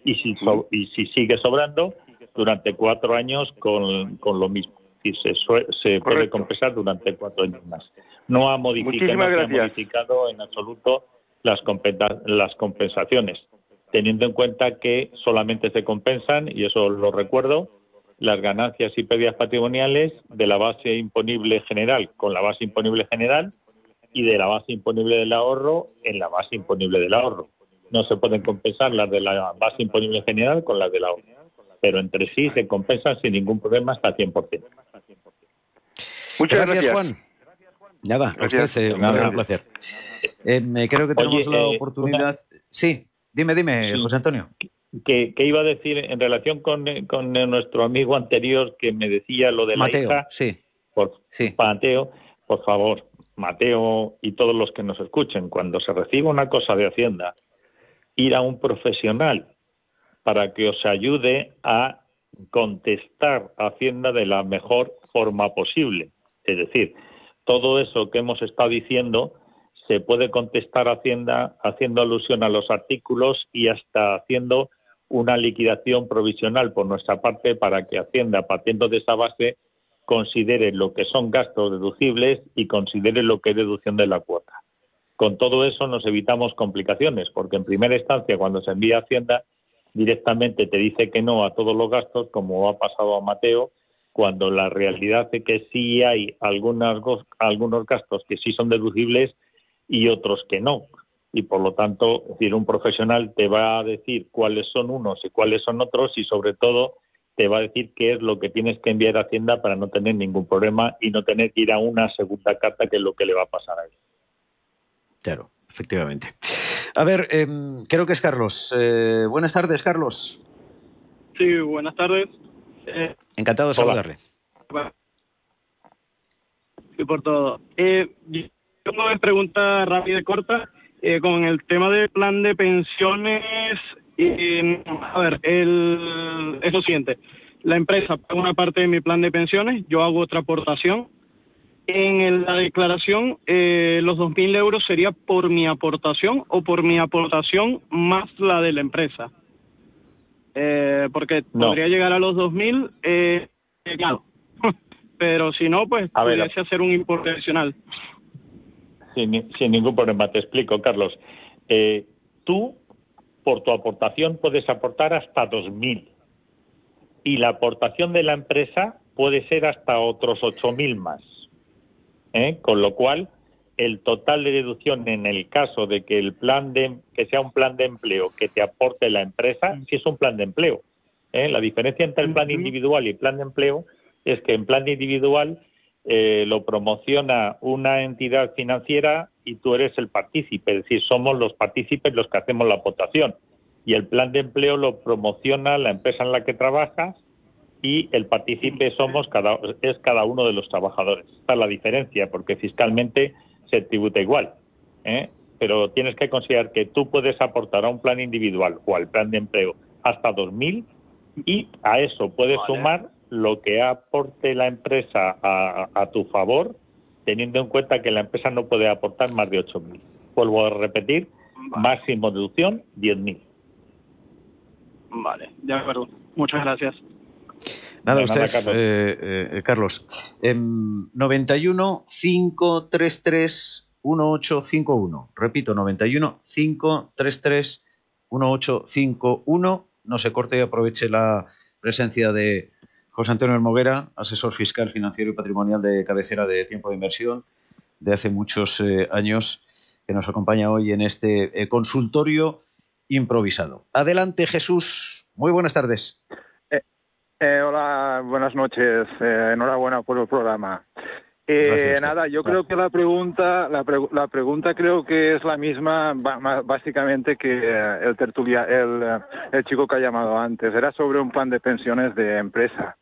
y si, y si sigue sobrando, durante cuatro años con lo mismo. Y se, se puede compensar durante cuatro años más. No ha modificado, modificado en absoluto las, las compensaciones, teniendo en cuenta que solamente se compensan, y eso lo recuerdo, las ganancias y pérdidas patrimoniales de la base imponible general con la base imponible general y de la base imponible del ahorro en la base imponible del ahorro. No se pueden compensar las de la base imponible general con las del ahorro pero entre sí se compensan sin ningún problema hasta 100%. Muchas gracias, Juan. Nada, usted, eh, un placer. Eh, creo que tenemos la eh, oportunidad. Sí, dime, dime, José Antonio. Que, iba a decir en relación con, nuestro amigo anterior que me decía lo de la Mateo, sí. Por, sí. Mateo, por favor, Mateo y todos los que nos escuchen, cuando se reciba una cosa de Hacienda, ir a un profesional para que os ayude a contestar a Hacienda de la mejor forma posible. Es decir, todo eso que hemos estado diciendo se puede contestar a Hacienda haciendo alusión a los artículos y hasta haciendo una liquidación provisional por nuestra parte para que Hacienda, partiendo de esa base, considere lo que son gastos deducibles y considere lo que es deducción de la cuota. Con todo eso nos evitamos complicaciones, porque en primera instancia, cuando se envía a Hacienda, directamente te dice que no a todos los gastos, como ha pasado a Mateo, cuando la realidad es que sí hay algunas, algunos gastos que sí son deducibles y otros que no. Y por lo tanto, decir, un profesional te va a decir cuáles son unos y cuáles son otros y sobre todo te va a decir qué es lo que tienes que enviar a Hacienda para no tener ningún problema y no tener que ir a una segunda carta que es lo que le va a pasar a él. Claro, efectivamente. A ver, em, creo que es Carlos. Eh, buenas tardes, Carlos. Sí, buenas tardes. Eh, Encantado de saludarle. Sí, por todo. Eh, yo tengo una pregunta rápida y corta eh, con el tema del plan de pensiones. a ver, el, es lo siguiente. La empresa paga una parte de mi plan de pensiones, yo hago otra aportación. En la declaración, eh, los 2.000 euros sería por mi aportación o por mi aportación más la de la empresa. Eh, porque podría llegar a los 2.000, eh, claro. [LAUGHS] Pero si no, pues podría hacer un importe adicional. Sin, sin, ningún problema, te explico, Carlos. Eh, tú, por tu aportación, puedes aportar hasta 2.000 y la aportación de la empresa puede ser hasta otros 8.000 más. ¿eh? Con lo cual, el total de deducción en el caso de que el plan de que sea un plan de empleo que te aporte la empresa, si es un plan de empleo. ¿eh? La diferencia entre el plan individual y el plan de empleo es que en plan individual eh, lo promociona una entidad financiera y tú eres el partícipe, es decir, somos los partícipes los que hacemos la aportación. Y el plan de empleo lo promociona la empresa en la que trabajas y el partícipe somos cada, es cada uno de los trabajadores. Esta es la diferencia, porque fiscalmente se tributa igual. ¿eh? Pero tienes que considerar que tú puedes aportar a un plan individual o al plan de empleo hasta 2.000 y a eso puedes sumar lo que aporte la empresa a, tu favor, teniendo en cuenta que la empresa no puede aportar más de 8.000. Vuelvo a repetir, máximo deducción 10.000. Vale, de acuerdo. Muchas gracias. Nada, usted, eh, eh, Carlos. 91 533 1851. Repito, 91 533 1851. No se corte y aproveche la presencia de José Antonio Hermoguera, asesor fiscal, financiero y patrimonial de cabecera de tiempo de inversión de hace muchos eh, años, que nos acompaña hoy en este consultorio improvisado. Adelante, Jesús. Muy buenas tardes. Eh, hola, buenas noches. Eh, enhorabuena por el programa. Eh, nada, yo creo que la pregunta, la, pregunta creo que es la misma básicamente que el tertulia, el, el, chico que ha llamado antes. Era sobre un plan de pensiones de empresa.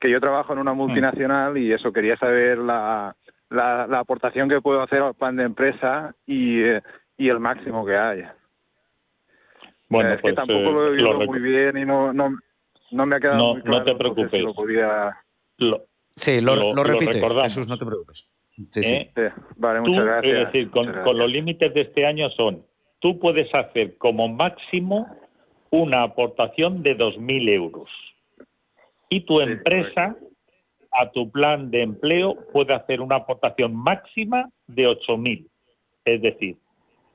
Que yo trabajo en una mm. multinacional y eso quería saber la, la, aportación que puedo hacer al plan de empresa y, y el máximo que hay. Bueno, es que pues, tampoco lo he oído muy bien y no, no, no me ha quedado no, muy claro. No te preocupes. Lo podía... sí, lo, lo, repite, Jesús, no te preocupes. Sí, sí. ¿Eh? Vale, muchas gracias. Es decir, con, con los límites de este año son, tú puedes hacer como máximo una aportación de 2.000 euros. Y tu empresa, a tu plan de empleo, puede hacer una aportación máxima de 8.000. Es decir,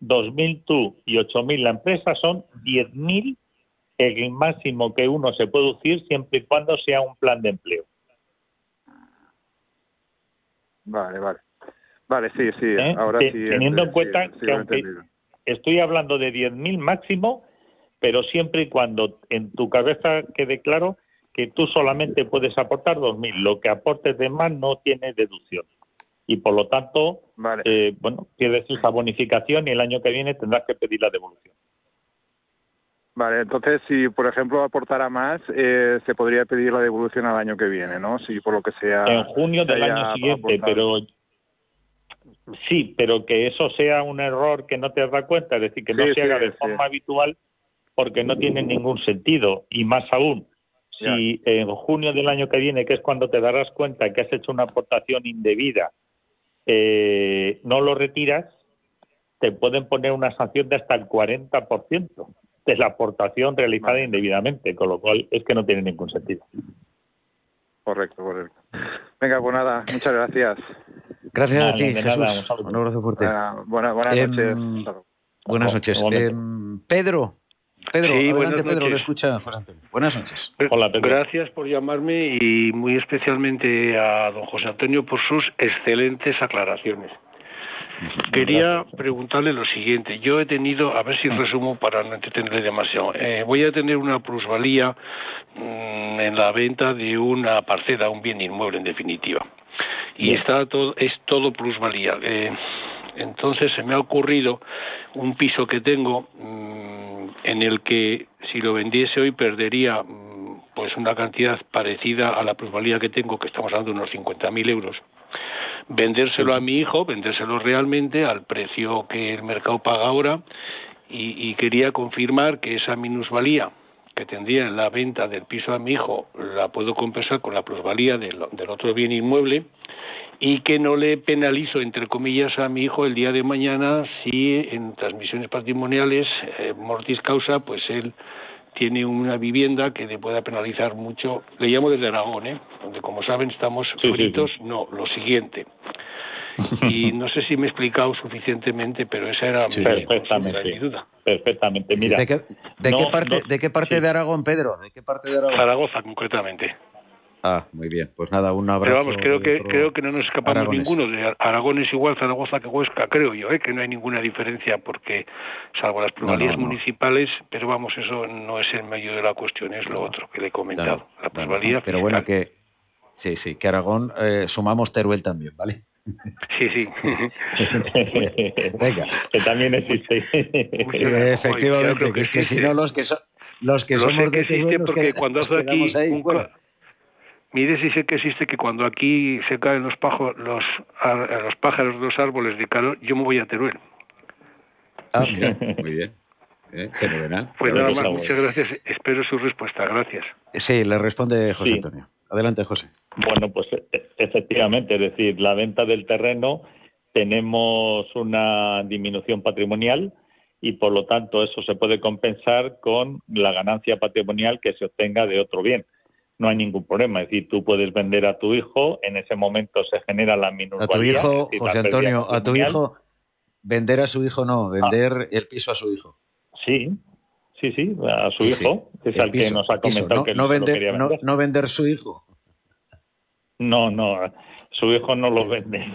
2.000 tú y 8.000 la empresa son 10.000 el máximo que uno se puede decir siempre y cuando sea un plan de empleo. Vale, vale. Vale, sí, sí. ¿Eh? Ahora sí. Teniendo en cuenta que aunque estoy hablando de 10.000 máximo, pero siempre y cuando en tu cabeza quede claro que tú solamente puedes aportar 2.000. Lo que aportes de más no tiene deducción. Y por lo tanto, eh, bueno, pierdes esa bonificación y el año que viene tendrás que pedir la devolución. Vale, entonces si por ejemplo aportara más, eh, se podría pedir la devolución al año que viene, ¿no? Si por lo que sea. En junio del año siguiente, pero sí, pero que eso sea un error que no te das cuenta, es decir, que no se haga de forma habitual, porque no tiene ningún sentido y más aún. Si en junio del año que viene, que es cuando te darás cuenta que has hecho una aportación indebida, eh, no lo retiras, te pueden poner una sanción de hasta el 40% de la aportación realizada indebidamente, con lo cual es que no tiene ningún sentido. Correcto, correcto. Venga, pues nada, muchas gracias. Gracias a ti, Jesús. un abrazo fuerte. buenas noches. buenas noches. Pedro, Pedro, adelante Pedro, lo escucha José Antonio. Buenas noches. Hola, Pedro. Gracias por llamarme y muy especialmente a don José Antonio por sus excelentes aclaraciones. Quería preguntarle lo siguiente. Yo he tenido, a ver si resumo para no entretenerle demasiado. Eh, voy a tener una plusvalía mm, en la venta de una parcela, un bien inmueble en definitiva. Y está todo, es todo plusvalía. Eh, entonces se me ha ocurrido un piso que tengo mm, en el que si lo vendiese hoy perdería mm, pues una cantidad parecida a la plusvalía que tengo, que estamos hablando de unos 50.000 euros. Vendérselo a mi hijo, vendérselo realmente al precio que el mercado paga ahora y, quería confirmar que esa minusvalía que tendría en la venta del piso a mi hijo la puedo compensar con la plusvalía del, otro bien inmueble y que no le penalizo, entre comillas, a mi hijo el día de mañana si en transmisiones patrimoniales, eh, mortis causa, pues él tiene una vivienda que le pueda penalizar mucho. Le llamo desde Aragón, ¿eh? donde como saben estamos fritos. No, lo siguiente. Y [LAUGHS] no sé si me he explicado suficientemente, pero esa era mi, perfectamente, duda. Perfectamente. Mira, ¿De qué, parte, ¿de qué parte de Aragón, Pedro? ¿De qué parte de Aragón? Zaragoza, concretamente. Ah, muy bien. Pues nada, un abrazo. Pero vamos, creo que, creo que no nos escapamos ninguno. De Aragón es igual Zaragoza que Huesca, creo yo, ¿eh? que no hay ninguna diferencia porque, salvo las pluralidades municipales, pero vamos, eso no es el medio de la cuestión, es lo otro que le he comentado. la plusvalía. pero bueno, que. Sí, sí, que Aragón eh, sumamos Teruel también, ¿vale? Sí, sí. [LAUGHS] Venga. Que también existe. Efectivamente, que, que, si no los que, son los que somos de Teruel. porque cuando hace aquí Mire si sé que existe que cuando aquí se caen los, pajos, los, los pájaros de los árboles de calor, yo me voy a Teruel. Ah, mira, [LAUGHS] muy bien. Eh, fenomenal. Pues nada más, muchas gracias. Espero su respuesta. Gracias. Sí, le responde José Antonio. Adelante, José. Bueno, pues e, efectivamente, es decir, la venta del terreno tenemos una disminución patrimonial y por lo tanto eso se puede compensar con la ganancia patrimonial que se obtenga de otro bien no hay ningún problema. Es decir, tú puedes vender a tu hijo, en ese momento se genera la minusvalía. A tu hijo, José Antonio, a tu hijo, vender a su hijo no, vender ah. el piso a su hijo. Sí, sí, sí, a su hijo, es al que nos ha comentado que no, vender, no, vender su hijo. No, no, su hijo no lo vende.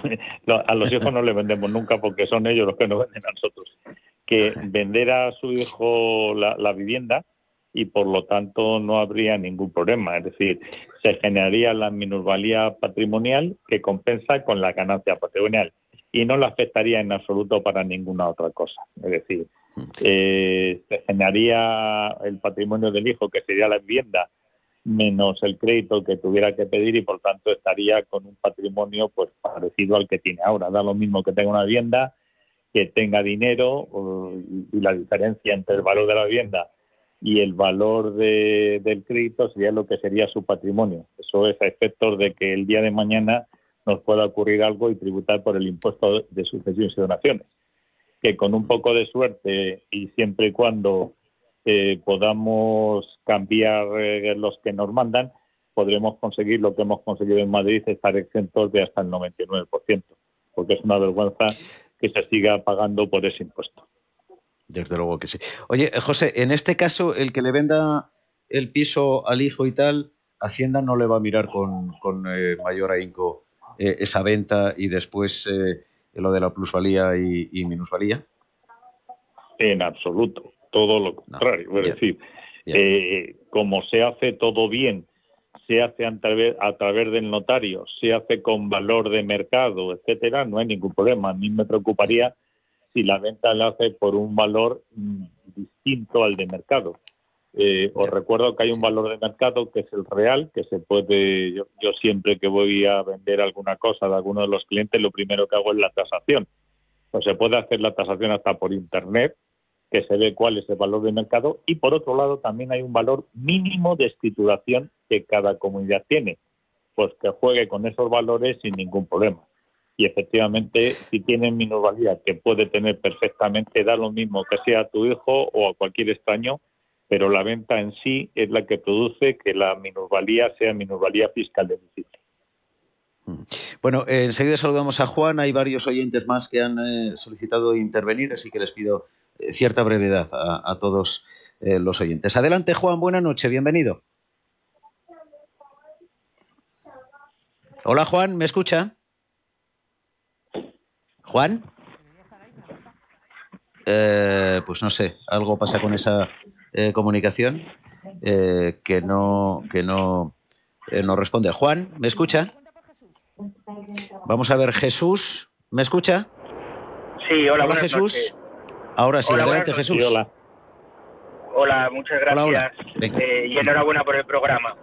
A los hijos no le vendemos nunca porque son ellos los que nos venden a nosotros. Que vender a su hijo la vivienda y por lo tanto no habría ningún problema. Es decir, se generaría la minusvalía patrimonial que compensa con la ganancia patrimonial y no la afectaría en absoluto para ninguna otra cosa. Es decir, eh, se generaría el patrimonio del hijo, que sería la vivienda, menos el crédito que tuviera que pedir y por tanto estaría con un patrimonio pues parecido al que tiene ahora. Da lo mismo que tenga una vivienda, que tenga dinero y la diferencia entre el valor de la vivienda y el valor del crédito sería lo que sería su patrimonio. Eso es a efectos de que el día de mañana nos pueda ocurrir algo y tributar por el impuesto de sucesiones y donaciones. Que con un poco de suerte y siempre y cuando eh, podamos cambiar eh, los que nos mandan, podremos conseguir lo que hemos conseguido en Madrid, estar exentos de hasta el 99%, porque es una vergüenza que se siga pagando por ese impuesto. Desde luego que sí. Oye, José, en este caso, el que le venda el piso al hijo y tal, Hacienda no le va a mirar con, eh, mayor ahínco eh, esa venta y después eh, lo de la plusvalía y, minusvalía. En absoluto, todo lo contrario. es decir, como se hace todo bien, se hace a través, a través del notario, se hace con valor de mercado, etcétera, no hay ningún problema. A mí me preocuparía si la venta la hace por un valor mm, distinto al de mercado. Eh, os recuerdo que hay un valor de mercado que es el real, que se puede, yo, siempre que voy a vender alguna cosa de alguno de los clientes, lo primero que hago es la tasación. Pues se puede hacer la tasación hasta por internet, que se ve cuál es el valor de mercado, y por otro lado también hay un valor mínimo de escrituración que cada comunidad tiene, pues que juegue con esos valores sin ningún problema y efectivamente si tienen minusvalía que puede tener perfectamente, da lo mismo que sea a tu hijo o a cualquier extraño, pero la venta en sí es la que produce que la minusvalía sea minusvalía fiscal del sitio. Mm. Bueno, enseguida saludamos a Juan. Hay varios oyentes más que han eh, solicitado intervenir, así que les pido eh, cierta brevedad a, todos eh, los oyentes. Adelante, Juan. Buenas noches. Bienvenido. Hola, Juan. ¿Me escucha? Juan. eh, pues no sé, algo pasa con esa eh, comunicación eh, que no, que no, no responde. Juan, ¿me escucha? Vamos a ver, Jesús, ¿me escucha? Sí, hola, Jesús. Ahora sí, adelante Jesús. hola. Hola, muchas gracias y enhorabuena por el programa.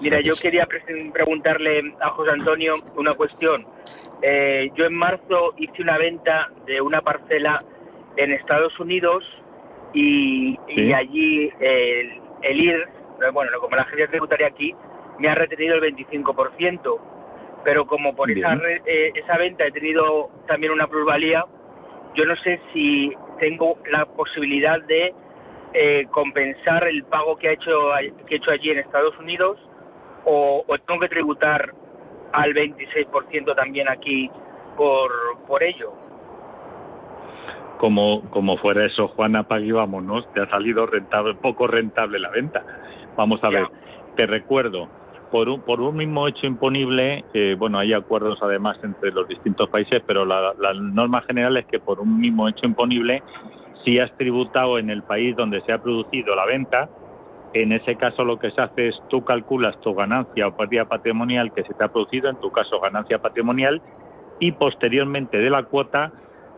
Mira, yo quería preguntarle a José Antonio una cuestión. Yo en marzo hice una venta de una parcela en Estados Unidos y, allí el, el IR, bueno, como la agencia tributaria aquí, me ha retenido el 25%, pero como por esa, eh, esa venta he tenido también una plusvalía, yo no sé si tengo la posibilidad de eh, compensar el pago que, ha hecho, que he hecho allí en Estados Unidos o, o tengo que tributar al 26% también aquí por, por ello como, como fuera eso, Juana, pague vámonos, te ha salido rentable, poco rentable la venta. Vamos a ver, te recuerdo, por un, por un mismo hecho imponible, eh, bueno, hay acuerdos además entre los distintos países, pero la, la, norma general es que por un mismo hecho imponible, si has tributado en el país donde se ha producido la venta, en ese caso lo que se hace es tú calculas tu ganancia o pérdida patrimonial que se te ha producido, en tu caso ganancia patrimonial, y posteriormente de la cuota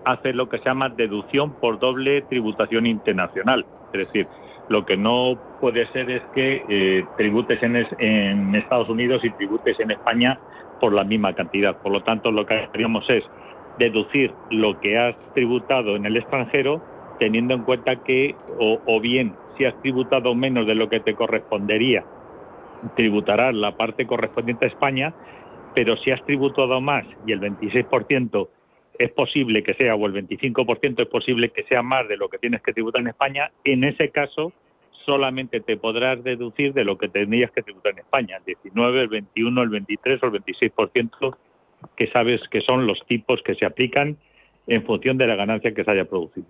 hace lo que se llama deducción por doble tributación internacional. Es decir, lo que no puede ser es que eh, tributes en, en, Estados Unidos y tributes en España por la misma cantidad. Por lo tanto, lo que haríamos es deducir lo que has tributado en el extranjero, teniendo en cuenta que, o bien, si has tributado menos de lo que te correspondería, tributarás la parte correspondiente a España, pero si has tributado más y el 26% es posible que sea, o el 25% es posible que sea más de lo que tienes que tributar en España, en ese caso solamente te podrás deducir de lo que tendrías que tributar en España, el 19, el 21, el 23 o el 26%, que sabes que son los tipos que se aplican en función de la ganancia que se haya producido.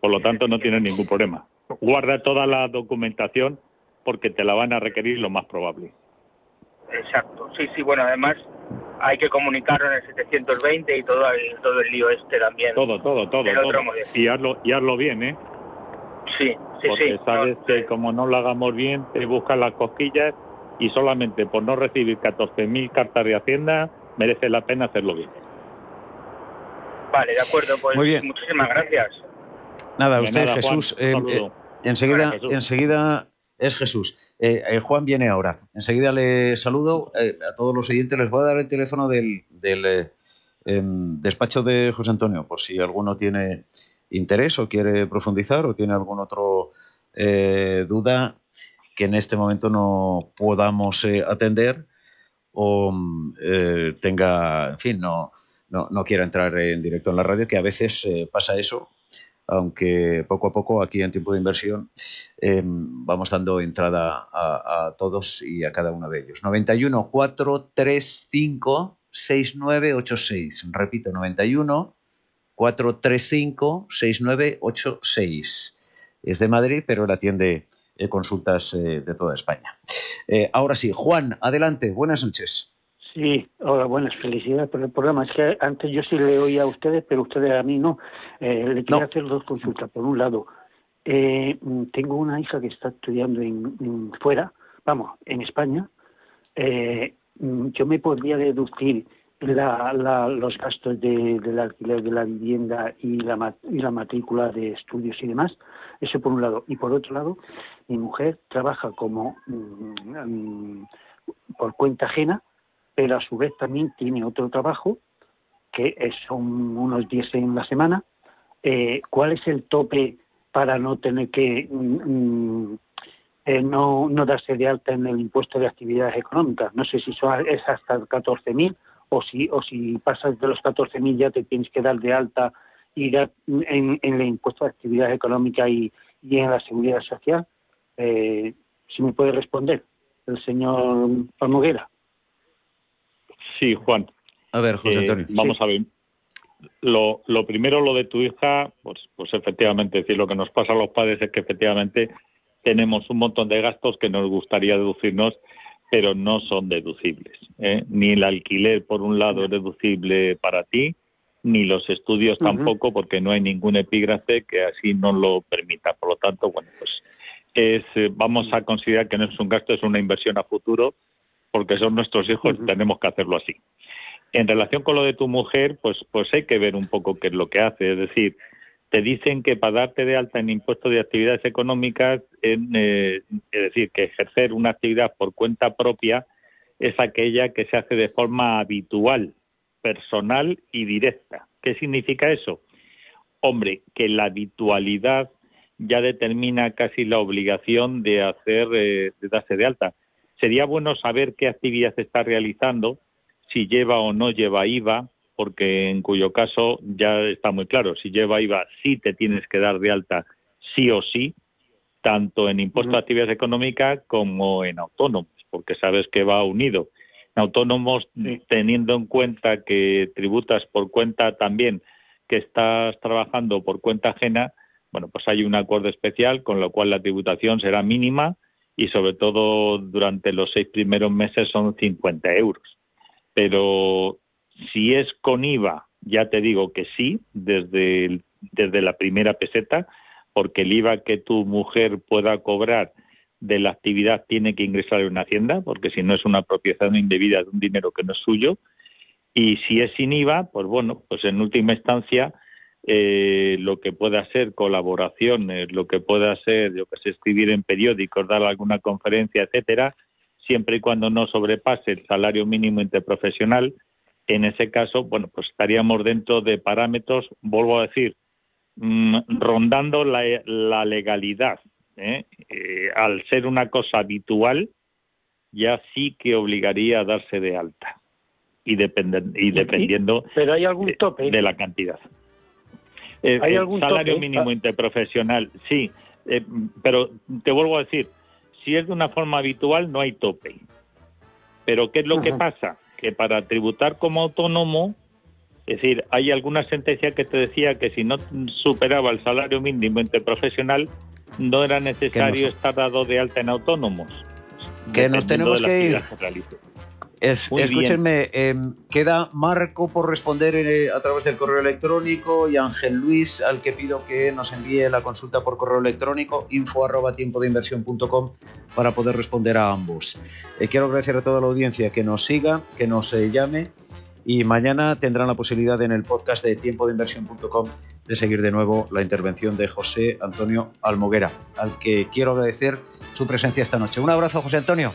Por lo tanto, no tienes ningún problema. Guarda toda la documentación porque te la van a requerir lo más probable. Exacto, sí, sí, bueno, además hay que comunicarlo en el 720 y todo el, todo el lío este también. Todo, todo, todo. Y, hazlo, y hazlo bien, ¿eh? Sí, sí, Porque sabes que como no lo hagamos bien, te buscan las cosquillas y solamente por no recibir 14.000 cartas de Hacienda merece la pena hacerlo bien. Vale, de acuerdo, pues Muy bien. muchísimas gracias. Nada, usted, Jesús. Eh, eh, enseguida, enseguida es Jesús. Eh, eh, Juan viene ahora. Enseguida le saludo eh, a todos los oyentes. Les voy a dar el teléfono del, em, despacho de José Antonio, por si alguno tiene interés o quiere profundizar o tiene algún otro duda que en este momento no podamos atender o tenga, en fin, no, no, no, quiera entrar en directo en la radio, que a veces pasa eso aunque poco a poco aquí en tiempo de inversión em, vamos dando entrada a, todos y a cada uno de ellos. 91 435 6986. Repito, 91 435 6986. Es de Madrid, pero él atiende eh, consultas eh, de toda España. Eh, ahora sí, Juan, adelante, buenas noches. Sí, hola, buenas, felicidades por el programa. Es que antes yo sí le oía a ustedes, pero ustedes a mí no. Eh, le quiero hacer dos consultas. Por un lado, eh, tengo una hija que está estudiando en, fuera, vamos, en España. Eh, yo me podría deducir los gastos de, del alquiler de la vivienda y la, y la matrícula de estudios y demás. Eso por un lado. Y por otro lado, mi mujer trabaja como mm, mm, por cuenta ajena pero a su vez también tiene otro trabajo, que son unos 10 en la semana. Eh, ¿Cuál es el tope para no tener que mm, mm, eh, no, no darse de alta en el impuesto de actividades económicas? No sé si es hasta 14.000 o si, o si pasas de los 14.000 ya te tienes que dar de alta y dar en, el impuesto de actividades económicas y, y en la seguridad social. Eh, si me puede responder el señor Palmoguera. Sí, Juan. A ver, José eh, Antonio. vamos a ver. Lo, lo, primero, lo de tu hija, pues, pues efectivamente, decir, lo que nos pasa a los padres es que efectivamente tenemos un montón de gastos que nos gustaría deducirnos, pero no son deducibles. ¿eh? Ni el alquiler, por un lado, es deducible para ti, ni los estudios tampoco, porque no hay ningún epígrafe que así no lo permita. Por lo tanto, bueno, pues es, eh, vamos a considerar que no es un gasto, es una inversión a futuro, porque son nuestros hijos, tenemos que hacerlo así. En relación con lo de tu mujer, pues, pues hay que ver un poco qué es lo que hace. Es decir, te dicen que para darte de alta en impuestos de actividades económicas, eh, es decir, que ejercer una actividad por cuenta propia es aquella que se hace de forma habitual, personal y directa. ¿Qué significa eso? Hombre, que la habitualidad ya determina casi la obligación de hacer, eh, de darse de alta. Sería bueno saber qué actividad se está realizando, si lleva o no lleva IVA, porque en cuyo caso ya está muy claro, si lleva IVA sí te tienes que dar de alta sí o sí, tanto en impuesto de actividades económicas como en autónomos, porque sabes que va unido. En autónomos, teniendo en cuenta que tributas por cuenta también que estás trabajando por cuenta ajena, bueno, pues hay un acuerdo especial con lo cual la tributación será mínima y sobre todo durante los seis primeros meses son 50 euros. Pero si es con IVA, ya te digo que sí, desde, desde la primera peseta, porque el IVA que tu mujer pueda cobrar de la actividad tiene que ingresar en una hacienda, porque si no es una apropiación indebida de un dinero que no es suyo. Y si es sin IVA, pues bueno, pues en última instancia eh, lo que pueda ser colaboraciones, lo que pueda ser, yo que sé, escribir en periódicos, dar alguna conferencia, etcétera, siempre y cuando no sobrepase el salario mínimo interprofesional, en ese caso, bueno, pues estaríamos dentro de parámetros, vuelvo a decir, mm, rondando la, legalidad. ¿eh? Eh, al ser una cosa habitual, ya sí que obligaría a darse de alta y, y dependiendo ¿Pero hay algún tope? de la cantidad. Eh, ¿Hay algún salario mínimo ah. interprofesional, sí, eh, pero te vuelvo a decir, si es de una forma habitual no hay tope. Pero ¿qué es lo que pasa? Que para tributar como autónomo, es decir, hay alguna sentencia que te decía que si no superaba el salario mínimo interprofesional, no era necesario estar dado de alta en autónomos. Que nos tenemos que ir. Es, escúchenme, em, queda Marco por responder eh, a través del correo electrónico y Ángel Luis, al que pido que nos envíe la consulta por correo electrónico, info arroba tiempo de inversión.com, para poder responder a ambos. Eh, quiero agradecer a toda la audiencia que nos siga, que nos eh, llame y mañana tendrán la posibilidad en el podcast de tiempo de inversión.com de seguir de nuevo la intervención de José Antonio Almoguera, al que quiero agradecer su presencia esta noche. Un abrazo, José Antonio.